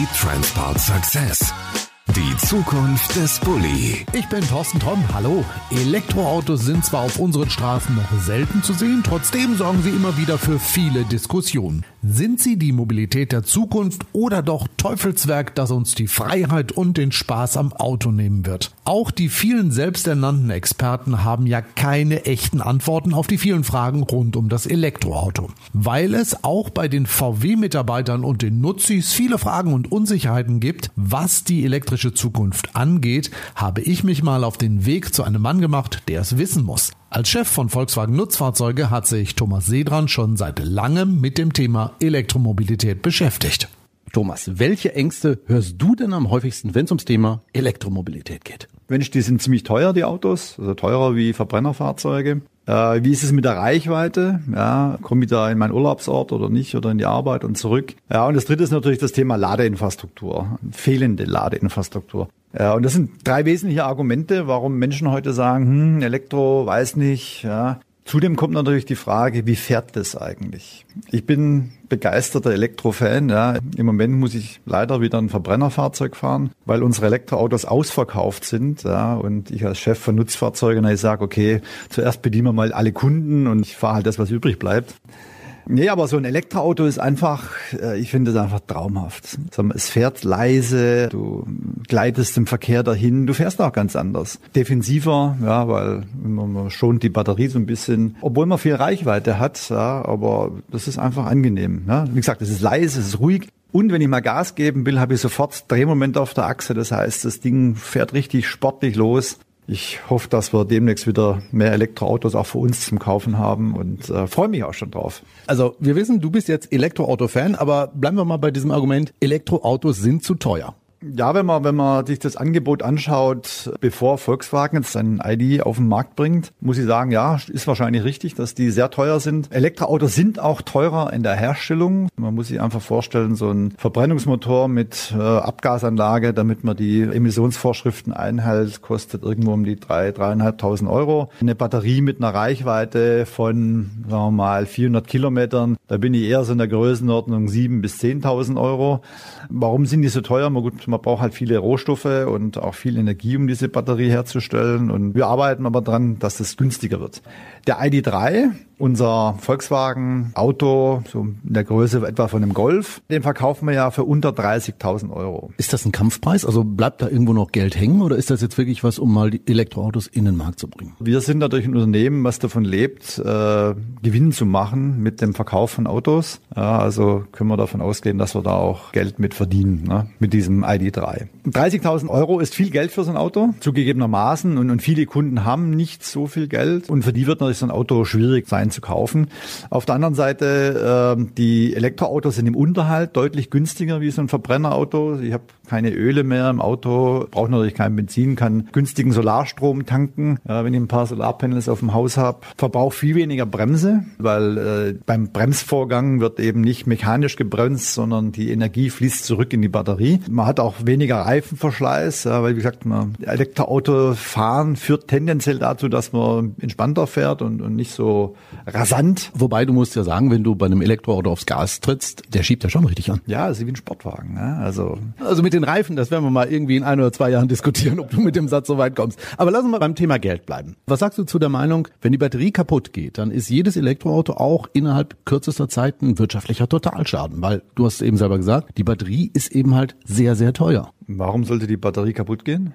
Bully Transport Success. Die Zukunft des Bulli. Ich bin Thorsten Tromm. Hallo. Elektroautos sind zwar auf unseren Straßen noch selten zu sehen, trotzdem sorgen sie immer wieder für viele Diskussionen. Sind sie die Mobilität der Zukunft oder doch Teufelswerk, das uns die Freiheit und den Spaß am Auto nehmen wird? Auch die vielen selbsternannten Experten haben ja keine echten Antworten auf die vielen Fragen rund um das Elektroauto. Weil es auch bei den VW-Mitarbeitern und den Nutzis viele Fragen und Unsicherheiten gibt, was die elektrische technische Zukunft angeht, habe ich mich mal auf den Weg zu einem Mann gemacht, der es wissen muss. Als Chef von Volkswagen Nutzfahrzeuge hat sich Thomas Sedran schon seit langem mit dem Thema Elektromobilität beschäftigt. Thomas, welche Ängste hörst du denn am häufigsten, wenn es ums Thema Elektromobilität geht? Mensch, die sind ziemlich teuer, die Autos, also teurer wie Verbrennerfahrzeuge. Äh, wie ist es mit der Reichweite? Ja, komme ich da in meinen Urlaubsort oder nicht oder in die Arbeit und zurück? Ja, und das dritte ist natürlich das Thema Ladeinfrastruktur, fehlende Ladeinfrastruktur. Ja, und das sind drei wesentliche Argumente, warum Menschen heute sagen, hm, Elektro, weiß nicht, ja. Zudem kommt natürlich die Frage, wie fährt das eigentlich? Ich bin begeisterter Elektrofan. Ja. Im Moment muss ich leider wieder ein Verbrennerfahrzeug fahren, weil unsere Elektroautos ausverkauft sind. Ja. Und ich als Chef von Nutzfahrzeugen, ich sage, okay, zuerst bedienen wir mal alle Kunden und ich fahre halt das, was übrig bleibt. Nee, aber so ein Elektroauto ist einfach, äh, ich finde es einfach traumhaft. Es fährt leise, du gleitest im Verkehr dahin, du fährst auch ganz anders. Defensiver, ja, weil man schont die Batterie so ein bisschen, obwohl man viel Reichweite hat, ja, aber das ist einfach angenehm. Ja. Wie gesagt, es ist leise, es ist ruhig. Und wenn ich mal Gas geben will, habe ich sofort Drehmoment auf der Achse. Das heißt, das Ding fährt richtig sportlich los. Ich hoffe, dass wir demnächst wieder mehr Elektroautos auch für uns zum Kaufen haben und äh, freue mich auch schon drauf. Also wir wissen, du bist jetzt Elektroauto-Fan, aber bleiben wir mal bei diesem Argument, Elektroautos sind zu teuer. Ja, wenn man, wenn man sich das Angebot anschaut, bevor Volkswagen jetzt sein ID auf den Markt bringt, muss ich sagen, ja, ist wahrscheinlich richtig, dass die sehr teuer sind. Elektroautos sind auch teurer in der Herstellung. Man muss sich einfach vorstellen, so ein Verbrennungsmotor mit äh, Abgasanlage, damit man die Emissionsvorschriften einhält, kostet irgendwo um die drei, dreieinhalbtausend Euro. Eine Batterie mit einer Reichweite von, sagen wir mal, 400 Kilometern, da bin ich eher so in der Größenordnung sieben bis zehntausend Euro. Warum sind die so teuer? Man, gut, man braucht halt viele Rohstoffe und auch viel Energie, um diese Batterie herzustellen. Und wir arbeiten aber dran, dass das günstiger wird. Der ID3, unser Volkswagen Auto, so in der Größe etwa von einem Golf, den verkaufen wir ja für unter 30.000 Euro. Ist das ein Kampfpreis? Also bleibt da irgendwo noch Geld hängen oder ist das jetzt wirklich was, um mal die Elektroautos in den Markt zu bringen? Wir sind natürlich ein Unternehmen, was davon lebt, äh, Gewinn zu machen mit dem Verkauf von Autos. Ja, also können wir davon ausgehen, dass wir da auch Geld mit verdienen, ne, mit diesem ID3. 30.000 Euro ist viel Geld für so ein Auto, zugegebenermaßen. Und, und viele Kunden haben nicht so viel Geld. Und für die wird natürlich so ein Auto schwierig sein zu kaufen. Auf der anderen Seite, äh, die Elektroautos sind im Unterhalt deutlich günstiger wie so ein Verbrennerauto. Ich habe keine Öle mehr im Auto, brauche natürlich kein Benzin, kann günstigen Solarstrom tanken, äh, wenn ich ein paar Solarpanels auf dem Haus habe. Verbrauche viel weniger Bremse, weil äh, beim Bremsvorgang wird eben nicht mechanisch gebremst, sondern die Energie fließt zurück in die Batterie. Man hat auch weniger Reifenverschleiß, ja, weil wie gesagt, man Elektroauto fahren führt tendenziell dazu, dass man entspannter fährt und, und nicht so rasant. Wobei du musst ja sagen, wenn du bei einem Elektroauto aufs Gas trittst, der schiebt ja schon richtig an. Ja, ist wie ein Sportwagen. Ne? Also, also mit den Reifen, das werden wir mal irgendwie in ein oder zwei Jahren diskutieren, ob du mit dem Satz so weit kommst. Aber lass uns mal beim Thema Geld bleiben. Was sagst du zu der Meinung, wenn die Batterie kaputt geht, dann ist jedes Elektroauto auch innerhalb kürzester Zeit ein wirtschaftlicher Totalschaden, weil du hast eben selber gesagt, die Batterie ist eben halt sehr, sehr teuer. Warum sollte die Batterie kaputt gehen?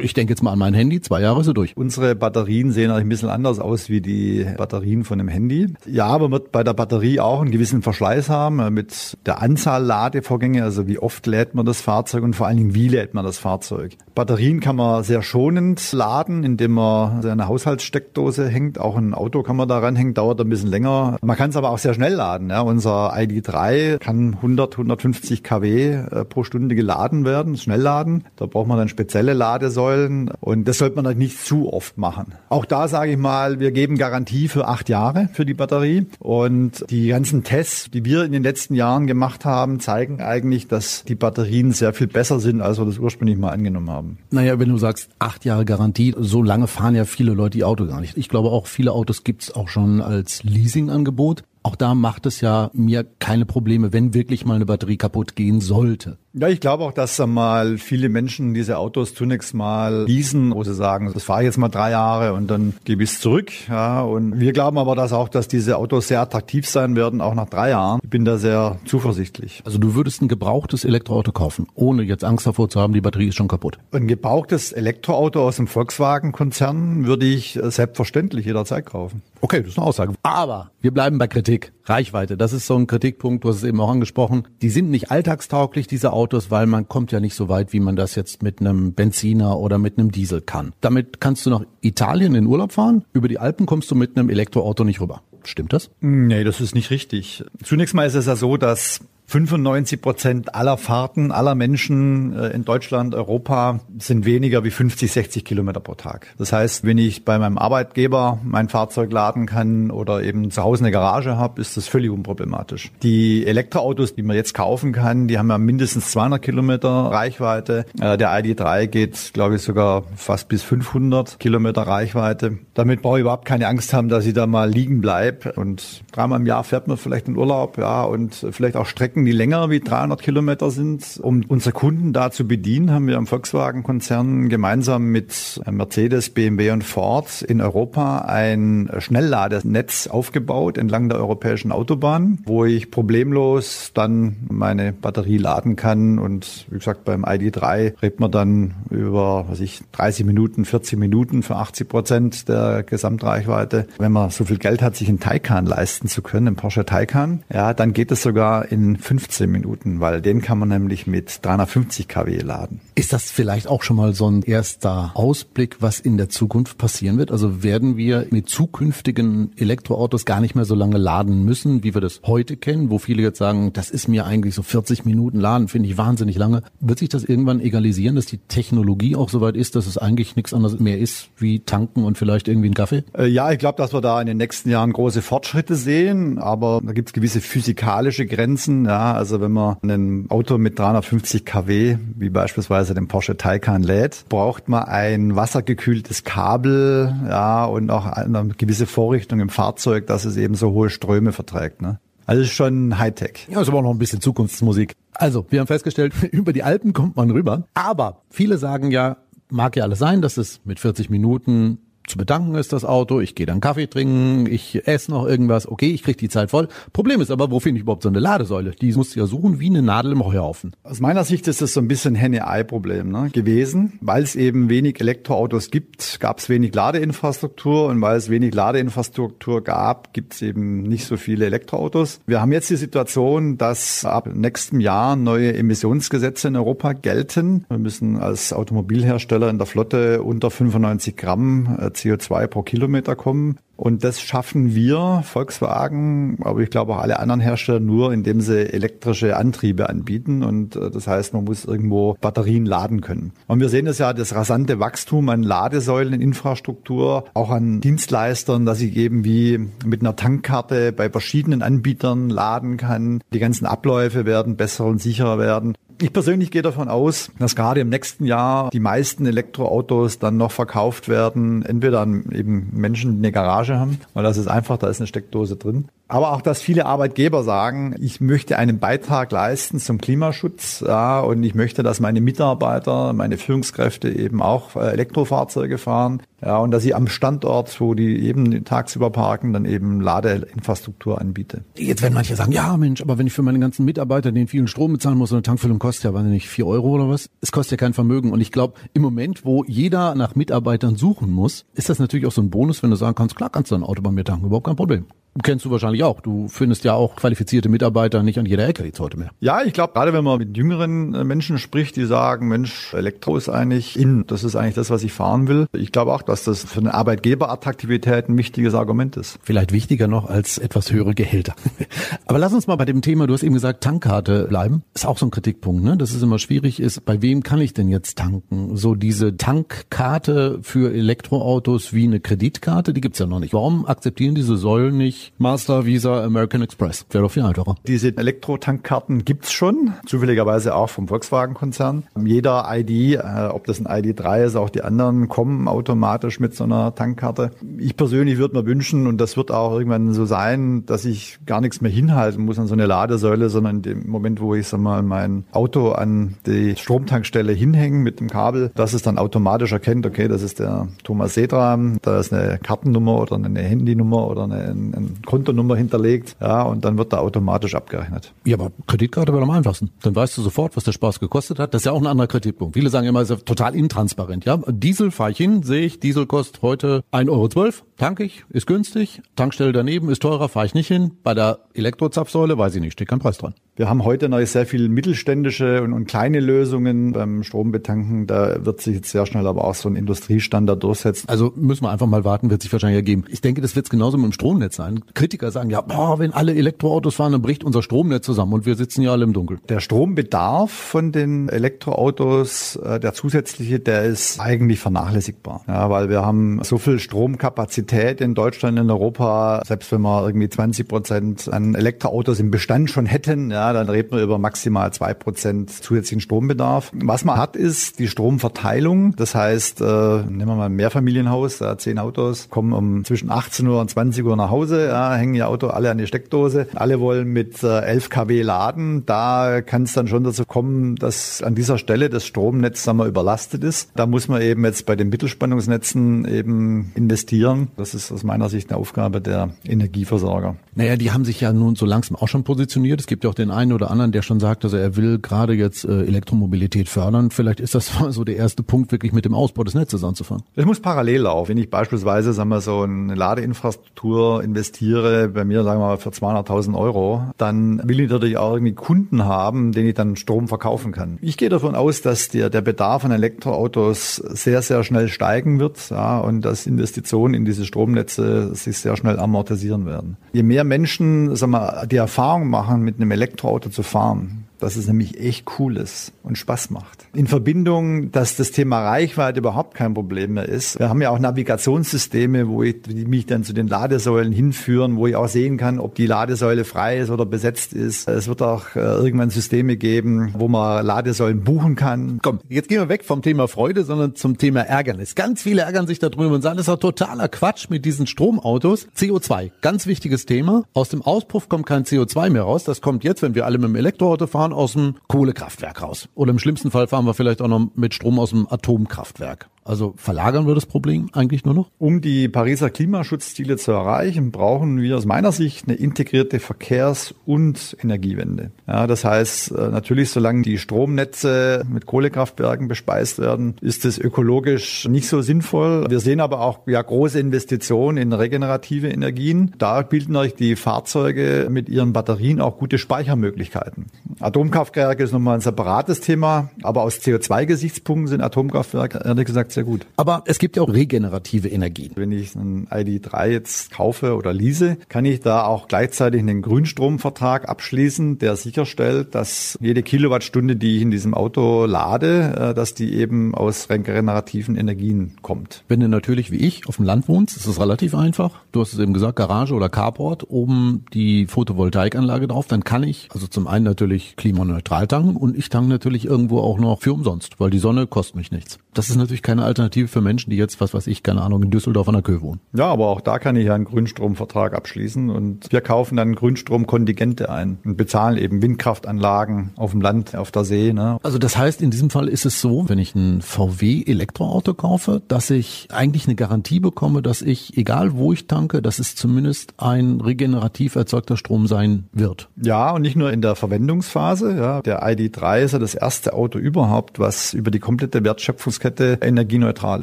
Ich denke jetzt mal an mein Handy, zwei Jahre sie durch. Unsere Batterien sehen eigentlich ein bisschen anders aus wie die Batterien von einem Handy. Ja, aber man wird bei der Batterie auch einen gewissen Verschleiß haben äh, mit der Anzahl Ladevorgänge, also wie oft lädt man das Fahrzeug und vor allen Dingen wie lädt man das Fahrzeug. Batterien kann man sehr schonend laden, indem man eine Haushaltssteckdose hängt. Auch ein Auto kann man da ranhängen, dauert ein bisschen länger. Man kann es aber auch sehr schnell laden. Ja. Unser ID3 kann 100, 150 kW pro Stunde geladen werden, schnell Schnellladen. Da braucht man dann spezielle Ladesäulen und das sollte man dann nicht zu oft machen. Auch da sage ich mal, wir geben Garantie für acht Jahre für die Batterie und die ganzen Tests, die wir in den letzten Jahren gemacht haben, zeigen eigentlich, dass die Batterien sehr viel besser sind, als wir das ursprünglich mal angenommen haben. Naja, wenn du sagst acht Jahre Garantie, so lange fahren ja viele Leute die Auto gar nicht. Ich glaube auch, viele Autos gibt es auch schon als Leasingangebot. auch da macht es ja mir keine Probleme, wenn wirklich mal eine Batterie kaputt gehen sollte. Ja, ich glaube auch, dass mal viele Menschen diese Autos zunächst mal leasen, wo sie sagen, das fahre ich jetzt mal drei Jahre und dann gebe ich es zurück. Ja, und wir glauben aber, dass auch, dass diese Autos sehr attraktiv sein werden, auch nach drei Jahren. Ich bin da sehr zuversichtlich. Also du würdest ein gebrauchtes Elektroauto kaufen, ohne jetzt Angst davor zu haben, die Batterie ist schon kaputt. Ein gebrauchtes Elektroauto aus dem Volkswagen-Konzern würde ich selbstverständlich jederzeit kaufen. Okay, das ist eine Aussage. Aber wir bleiben bei Kritik. Reichweite, das ist so ein Kritikpunkt, du hast es eben auch angesprochen. Die sind nicht alltagstauglich, diese Autos, weil man kommt ja nicht so weit, wie man das jetzt mit einem Benziner oder mit einem Diesel kann. Damit kannst du nach Italien in Urlaub fahren. Über die Alpen kommst du mit einem Elektroauto nicht rüber. Stimmt das? Nee, das ist nicht richtig. Zunächst mal ist es ja so, dass 95 Prozent aller Fahrten aller Menschen äh, in Deutschland, Europa sind weniger wie 50, 60 Kilometer pro Tag. Das heißt, wenn ich bei meinem Arbeitgeber mein Fahrzeug laden kann oder eben zu Hause eine Garage habe, ist das völlig unproblematisch. Die Elektroautos, die man jetzt kaufen kann, die haben ja mindestens 200 Kilometer Reichweite. Äh, der ID3 geht, glaube ich, sogar fast bis 500 Kilometer Reichweite. Damit brauche ich überhaupt keine Angst haben, dass ich da mal liegen bleibe. Und dreimal im Jahr fährt man vielleicht in Urlaub, ja, und vielleicht auch Strecken Strecken, die länger wie 300 Kilometer sind. Um unsere Kunden da zu bedienen, haben wir im Volkswagen-Konzern gemeinsam mit Mercedes, BMW und Ford in Europa ein Schnellladenetz aufgebaut entlang der europäischen Autobahn, wo ich problemlos dann meine Batterie laden kann. Und wie gesagt, beim ID3 redet man dann über, was ich, 30 Minuten, 40 Minuten für 80 Prozent der Gesamtreichweite. Wenn man so viel Geld hat, sich einen Taycan leisten zu können, einen Porsche Taycan, ja, dann geht es sogar in 15 Minuten, weil den kann man nämlich mit 350 kW laden. Ist das vielleicht auch schon mal so ein erster Ausblick, was in der Zukunft passieren wird? Also werden wir mit zukünftigen Elektroautos gar nicht mehr so lange laden müssen, wie wir das heute kennen, wo viele jetzt sagen, das ist mir eigentlich so 40 Minuten laden, finde ich wahnsinnig lange. Wird sich das irgendwann egalisieren, dass die Technologie auch so weit ist, dass es eigentlich nichts anderes mehr ist wie tanken und vielleicht irgendwie einen Kaffee? Äh, ja, ich glaube, dass wir da in den nächsten Jahren große Fortschritte sehen, aber da gibt es gewisse physikalische Grenzen. Ja, ja, also wenn man ein Auto mit 350 kW, wie beispielsweise den Porsche Taycan lädt, braucht man ein wassergekühltes Kabel, ja, und auch eine gewisse Vorrichtung im Fahrzeug, dass es eben so hohe Ströme verträgt, ne? Also schon Hightech. Ja, ist aber auch noch ein bisschen Zukunftsmusik. Also, wir haben festgestellt, über die Alpen kommt man rüber. Aber viele sagen ja, mag ja alles sein, dass es mit 40 Minuten zu bedanken ist das Auto, ich gehe dann Kaffee trinken, ich esse noch irgendwas, okay, ich kriege die Zeit voll. Problem ist aber, wo finde ich überhaupt so eine Ladesäule? Die muss ja suchen wie eine Nadel im Heuhaufen. Aus meiner Sicht ist das so ein bisschen Henne-Ei-Problem ne, gewesen. Weil es eben wenig Elektroautos gibt, gab es wenig Ladeinfrastruktur und weil es wenig Ladeinfrastruktur gab, gibt es eben nicht so viele Elektroautos. Wir haben jetzt die Situation, dass ab nächstem Jahr neue Emissionsgesetze in Europa gelten. Wir müssen als Automobilhersteller in der Flotte unter 95 Gramm äh, CO2 pro Kilometer kommen. Und das schaffen wir, Volkswagen, aber ich glaube auch alle anderen Hersteller nur, indem sie elektrische Antriebe anbieten. Und äh, das heißt, man muss irgendwo Batterien laden können. Und wir sehen es ja, das rasante Wachstum an Ladesäuleninfrastruktur, auch an Dienstleistern, dass ich eben wie mit einer Tankkarte bei verschiedenen Anbietern laden kann. Die ganzen Abläufe werden besser und sicherer werden. Ich persönlich gehe davon aus, dass gerade im nächsten Jahr die meisten Elektroautos dann noch verkauft werden, entweder an eben Menschen, die eine Garage haben, weil das ist einfach, da ist eine Steckdose drin, aber auch, dass viele Arbeitgeber sagen, ich möchte einen Beitrag leisten zum Klimaschutz ja, und ich möchte, dass meine Mitarbeiter, meine Führungskräfte eben auch äh, Elektrofahrzeuge fahren. Ja, und dass ich am Standort, wo die eben tagsüber parken, dann eben Ladeinfrastruktur anbiete. Jetzt werden manche sagen, ja Mensch, aber wenn ich für meine ganzen Mitarbeiter den vielen Strom bezahlen muss, so eine Tankfüllung kostet ja, weiß nicht, vier Euro oder was? Es kostet ja kein Vermögen. Und ich glaube, im Moment, wo jeder nach Mitarbeitern suchen muss, ist das natürlich auch so ein Bonus, wenn du sagen kannst, klar kannst du ein Auto bei mir tanken, überhaupt kein Problem kennst du wahrscheinlich auch. Du findest ja auch qualifizierte Mitarbeiter nicht an jeder Ecke jetzt heute mehr. Ja, ich glaube, gerade wenn man mit jüngeren äh, Menschen spricht, die sagen, Mensch, Elektro ist eigentlich in, das ist eigentlich das, was ich fahren will. Ich glaube auch, dass das für eine Arbeitgeberattraktivität ein wichtiges Argument ist. Vielleicht wichtiger noch als etwas höhere Gehälter. Aber lass uns mal bei dem Thema, du hast eben gesagt, Tankkarte bleiben. Ist auch so ein Kritikpunkt, ne? Dass es immer schwierig ist, bei wem kann ich denn jetzt tanken? So diese Tankkarte für Elektroautos wie eine Kreditkarte, die gibt's ja noch nicht. Warum akzeptieren diese Säulen nicht Master, Visa, American Express. Wäre doch viel einfacher. Diese Elektrotankkarten gibt's schon, zufälligerweise auch vom Volkswagen-Konzern. Jeder ID, äh, ob das ein ID3 ist, auch die anderen kommen automatisch mit so einer Tankkarte. Ich persönlich würde mir wünschen, und das wird auch irgendwann so sein, dass ich gar nichts mehr hinhalten muss an so eine Ladesäule, sondern in dem Moment, wo ich sag mal mein Auto an die Stromtankstelle hinhängen mit dem Kabel, dass es dann automatisch erkennt, okay, das ist der Thomas Sedra, da ist eine Kartennummer oder eine Handynummer oder eine, eine Kontonummer hinterlegt, ja, und dann wird da automatisch abgerechnet. Ja, aber Kreditkarte wäre am einfachsten. Dann weißt du sofort, was der Spaß gekostet hat. Das ist ja auch ein anderer Kritikpunkt. Viele sagen immer, es ist total intransparent. Ja, Diesel fahre ich hin, sehe ich, Diesel kostet heute 1,12 Euro, tanke ich, ist günstig. Tankstelle daneben ist teurer, fahre ich nicht hin. Bei der Elektrozapfsäule weiß ich nicht, steht kein Preis dran. Wir haben heute noch sehr viel mittelständische und, und kleine Lösungen beim Strombetanken. Da wird sich jetzt sehr schnell aber auch so ein Industriestandard durchsetzen. Also müssen wir einfach mal warten, wird sich wahrscheinlich ergeben. Ich denke, das wird es genauso mit dem Stromnetz sein. Kritiker sagen ja, boah, wenn alle Elektroautos fahren, dann bricht unser Stromnetz zusammen und wir sitzen ja alle im Dunkeln. Der Strombedarf von den Elektroautos, äh, der zusätzliche, der ist eigentlich vernachlässigbar. Ja, weil wir haben so viel Stromkapazität in Deutschland, in Europa, selbst wenn wir irgendwie 20 Prozent an Elektroautos im Bestand schon hätten, ja, dann reden wir über maximal zwei Prozent zusätzlichen Strombedarf. Was man hat, ist die Stromverteilung. Das heißt, äh, nehmen wir mal ein Mehrfamilienhaus, ja, zehn Autos, kommen um zwischen 18 Uhr und 20 Uhr nach Hause, ja, hängen ihr Auto alle an die Steckdose. Alle wollen mit äh, 11 kW laden. Da kann es dann schon dazu kommen, dass an dieser Stelle das Stromnetz sagen wir, überlastet ist. Da muss man eben jetzt bei den Mittelspannungsnetzen eben investieren. Das ist aus meiner Sicht eine Aufgabe der Energieversorger. Naja, die haben sich ja nun so langsam auch schon positioniert. Es gibt ja auch den einen oder anderen, der schon sagt, also er will gerade jetzt äh, Elektromobilität fördern. Vielleicht ist das so der erste Punkt, wirklich mit dem Ausbau des Netzes anzufangen. Es muss parallel laufen. Wenn ich beispielsweise, sagen wir so, eine Ladeinfrastruktur investiere, bei mir sagen wir mal für 200.000 Euro, dann will ich natürlich auch irgendwie Kunden haben, denen ich dann Strom verkaufen kann. Ich gehe davon aus, dass der, der Bedarf an Elektroautos sehr, sehr schnell steigen wird ja, und dass Investitionen in diese Stromnetze sich sehr schnell amortisieren werden. Je mehr Menschen sagen wir, die Erfahrung machen, mit einem Elektroauto zu fahren, dass es nämlich echt cool ist und Spaß macht. In Verbindung, dass das Thema Reichweite überhaupt kein Problem mehr ist. Wir haben ja auch Navigationssysteme, wo ich, die mich dann zu den Ladesäulen hinführen, wo ich auch sehen kann, ob die Ladesäule frei ist oder besetzt ist. Es wird auch äh, irgendwann Systeme geben, wo man Ladesäulen buchen kann. Komm, jetzt gehen wir weg vom Thema Freude, sondern zum Thema Ärgernis. Ganz viele ärgern sich darüber und sagen, das ist doch totaler Quatsch mit diesen Stromautos. CO2, ganz wichtiges Thema. Aus dem Auspuff kommt kein CO2 mehr raus. Das kommt jetzt, wenn wir alle mit dem Elektroauto fahren, aus dem Kohlekraftwerk raus. Oder im schlimmsten Fall fahren wir vielleicht auch noch mit Strom aus dem Atomkraftwerk. Also verlagern wir das Problem eigentlich nur noch? Um die Pariser Klimaschutzziele zu erreichen, brauchen wir aus meiner Sicht eine integrierte Verkehrs- und Energiewende. Ja, das heißt, äh, natürlich, solange die Stromnetze mit Kohlekraftwerken bespeist werden, ist es ökologisch nicht so sinnvoll. Wir sehen aber auch ja, große Investitionen in regenerative Energien. Da bilden euch die Fahrzeuge mit ihren Batterien auch gute Speichermöglichkeiten. Atomkraftwerke ist nochmal ein separates Thema, aber aus CO2-Gesichtspunkten sind Atomkraftwerke ehrlich gesagt sehr gut. Aber es gibt ja auch regenerative Energien. Wenn ich einen ID3 jetzt kaufe oder lease, kann ich da auch gleichzeitig einen Grünstromvertrag abschließen, der sicherstellt, dass jede Kilowattstunde, die ich in diesem Auto lade, äh, dass die eben aus regenerativen Energien kommt. Wenn du natürlich wie ich auf dem Land wohnst, ist es relativ einfach. Du hast es eben gesagt, Garage oder Carport, oben die Photovoltaikanlage drauf, dann kann ich also zum einen natürlich klimaneutral tanken und ich tanke natürlich irgendwo auch noch für umsonst, weil die Sonne kostet mich nichts. Das ist natürlich keine Alternative für Menschen, die jetzt, was weiß ich, keine Ahnung, in Düsseldorf an der Köhe wohnen. Ja, aber auch da kann ich ja einen Grünstromvertrag abschließen und wir kaufen dann Grünstromkontingente ein und bezahlen eben Windkraftanlagen auf dem Land, auf der See. Ne? Also das heißt, in diesem Fall ist es so, wenn ich ein VW Elektroauto kaufe, dass ich eigentlich eine Garantie bekomme, dass ich, egal wo ich tanke, dass es zumindest ein regenerativ erzeugter Strom sein wird. Ja, und nicht nur in der Verwendungsphase. Ja. Der ID3 ist ja das erste Auto überhaupt, was über die komplette Wertschöpfungskette energieneutral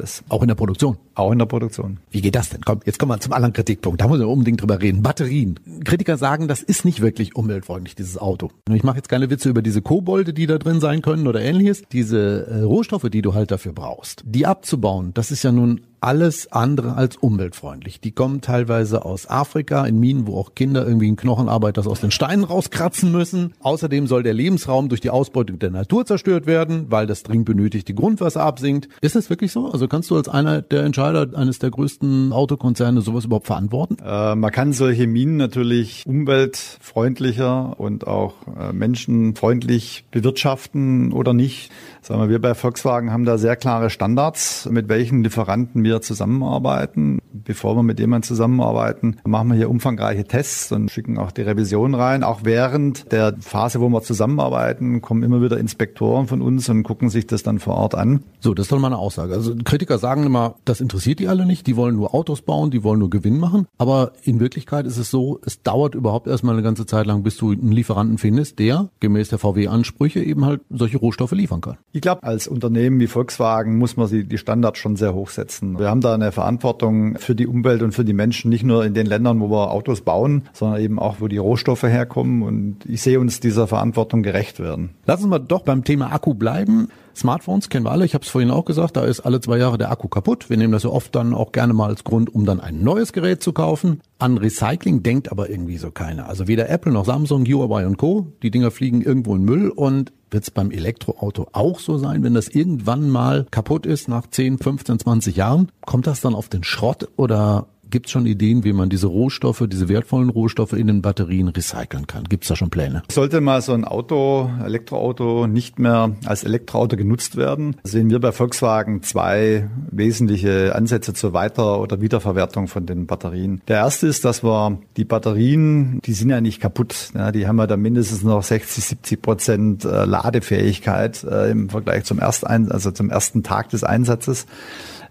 ist. Auch in der Produktion. Auch in der Produktion. Wie geht das denn? Komm, jetzt kommen wir zum anderen Kritikpunkt. Da muss man unbedingt drüber reden. Batterien. Kritiker sagen, das ist nicht wirklich umweltfreundlich, dieses Auto. Ich mache jetzt keine Witze über diese Kobolde, die da drin sein können oder ähnliches. Diese äh, Rohstoffe, die du halt dafür brauchst, die abzubauen, das ist ja nun alles andere als umweltfreundlich. Die kommen teilweise aus Afrika in Minen, wo auch Kinder irgendwie in Knochenarbeit das aus den Steinen rauskratzen müssen. Außerdem soll der Lebensraum durch die Ausbeutung der Natur zerstört werden, weil das dringend benötigte Grundwasser absinkt. Ist das wirklich so? Also kannst du als einer der Entscheider eines der größten Autokonzerne sowas überhaupt verantworten? Äh, man kann solche Minen natürlich umweltfreundlicher und auch äh, menschenfreundlich bewirtschaften oder nicht. Sagen wir, wir bei Volkswagen haben da sehr klare Standards, mit welchen Lieferanten wir zusammenarbeiten. Bevor wir mit jemandem zusammenarbeiten, machen wir hier umfangreiche Tests und schicken auch die Revision rein. Auch während der Phase, wo wir zusammenarbeiten, kommen immer wieder Inspektoren von uns und gucken sich das dann vor Ort an. So, das ist doch mal eine Aussage. Also Kritiker sagen immer, das interessiert die alle nicht, die wollen nur Autos bauen, die wollen nur Gewinn machen. Aber in Wirklichkeit ist es so, es dauert überhaupt erstmal eine ganze Zeit lang, bis du einen Lieferanten findest, der gemäß der VW-Ansprüche eben halt solche Rohstoffe liefern kann. Ich glaube, als Unternehmen wie Volkswagen muss man die Standards schon sehr hoch setzen. Wir haben da eine Verantwortung für die Umwelt und für die Menschen, nicht nur in den Ländern, wo wir Autos bauen, sondern eben auch, wo die Rohstoffe herkommen. Und ich sehe uns dieser Verantwortung gerecht werden. Lass uns mal doch beim Thema Akku bleiben. Smartphones kennen wir alle, ich habe es vorhin auch gesagt, da ist alle zwei Jahre der Akku kaputt. Wir nehmen das so oft dann auch gerne mal als Grund, um dann ein neues Gerät zu kaufen. An Recycling denkt aber irgendwie so keiner. Also weder Apple noch Samsung, Huawei und Co. Die Dinger fliegen irgendwo in Müll und wird es beim Elektroauto auch so sein, wenn das irgendwann mal kaputt ist nach 10, 15, 20 Jahren? Kommt das dann auf den Schrott oder Gibt es schon Ideen, wie man diese Rohstoffe, diese wertvollen Rohstoffe in den Batterien recyceln kann? Gibt es da schon Pläne? Sollte mal so ein Auto, Elektroauto nicht mehr als Elektroauto genutzt werden, sehen wir bei Volkswagen zwei wesentliche Ansätze zur Weiter- oder Wiederverwertung von den Batterien. Der erste ist, dass wir die Batterien, die sind ja nicht kaputt. Ja, die haben ja da mindestens noch 60, 70 Prozent äh, Ladefähigkeit äh, im Vergleich zum ersten, also zum ersten Tag des Einsatzes.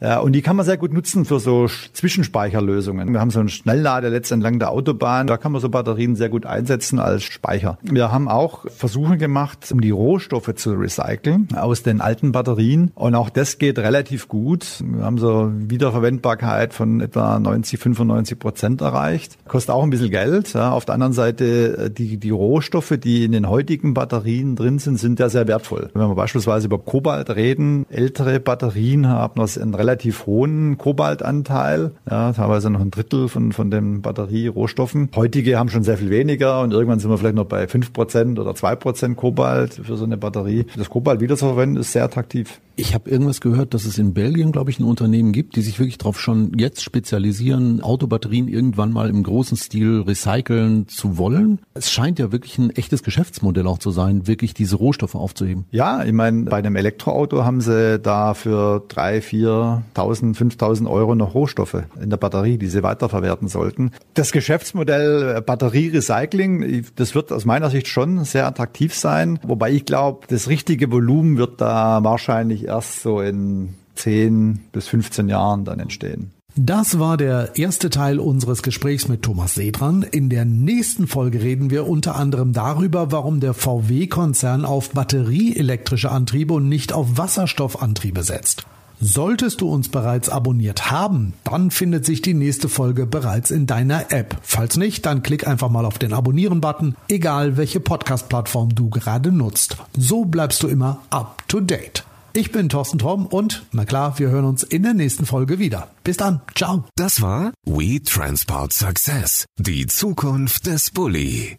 Ja, und die kann man sehr gut nutzen für so Zwischenspeicherlösungen. Wir haben so ein Schnellladernetz entlang der Autobahn. Da kann man so Batterien sehr gut einsetzen als Speicher. Wir haben auch Versuche gemacht, um die Rohstoffe zu recyceln aus den alten Batterien. Und auch das geht relativ gut. Wir haben so Wiederverwendbarkeit von etwa 90, 95 Prozent erreicht. Kostet auch ein bisschen Geld. Auf der anderen Seite, die, die Rohstoffe, die in den heutigen Batterien drin sind, sind ja sehr wertvoll. Wenn wir beispielsweise über Kobalt reden, ältere Batterien haben das ein relativ relativ hohen Kobaltanteil, ja, teilweise noch ein Drittel von, von den Batterierohstoffen. Heutige haben schon sehr viel weniger und irgendwann sind wir vielleicht noch bei fünf Prozent oder zwei Prozent Kobalt für so eine Batterie. Das Kobalt wiederzuverwenden ist sehr attraktiv. Ich habe irgendwas gehört, dass es in Belgien, glaube ich, ein Unternehmen gibt, die sich wirklich darauf schon jetzt spezialisieren, Autobatterien irgendwann mal im großen Stil recyceln zu wollen. Es scheint ja wirklich ein echtes Geschäftsmodell auch zu sein, wirklich diese Rohstoffe aufzuheben. Ja, ich meine, bei einem Elektroauto haben sie da für drei, vier, 1000, 5000 Euro noch Rohstoffe in der Batterie, die sie weiterverwerten sollten. Das Geschäftsmodell äh, Batterierecycling, das wird aus meiner Sicht schon sehr attraktiv sein, wobei ich glaube, das richtige Volumen wird da wahrscheinlich erst so in 10 bis 15 Jahren dann entstehen. Das war der erste Teil unseres Gesprächs mit Thomas Sedran. In der nächsten Folge reden wir unter anderem darüber, warum der VW-Konzern auf batterieelektrische Antriebe und nicht auf Wasserstoffantriebe setzt. Solltest du uns bereits abonniert haben, dann findet sich die nächste Folge bereits in deiner App. Falls nicht, dann klick einfach mal auf den Abonnieren-Button, egal welche Podcast-Plattform du gerade nutzt. So bleibst du immer up to date. Ich bin Thorsten Tromm und, na klar, wir hören uns in der nächsten Folge wieder. Bis dann. Ciao. Das war We Transport Success. Die Zukunft des Bulli.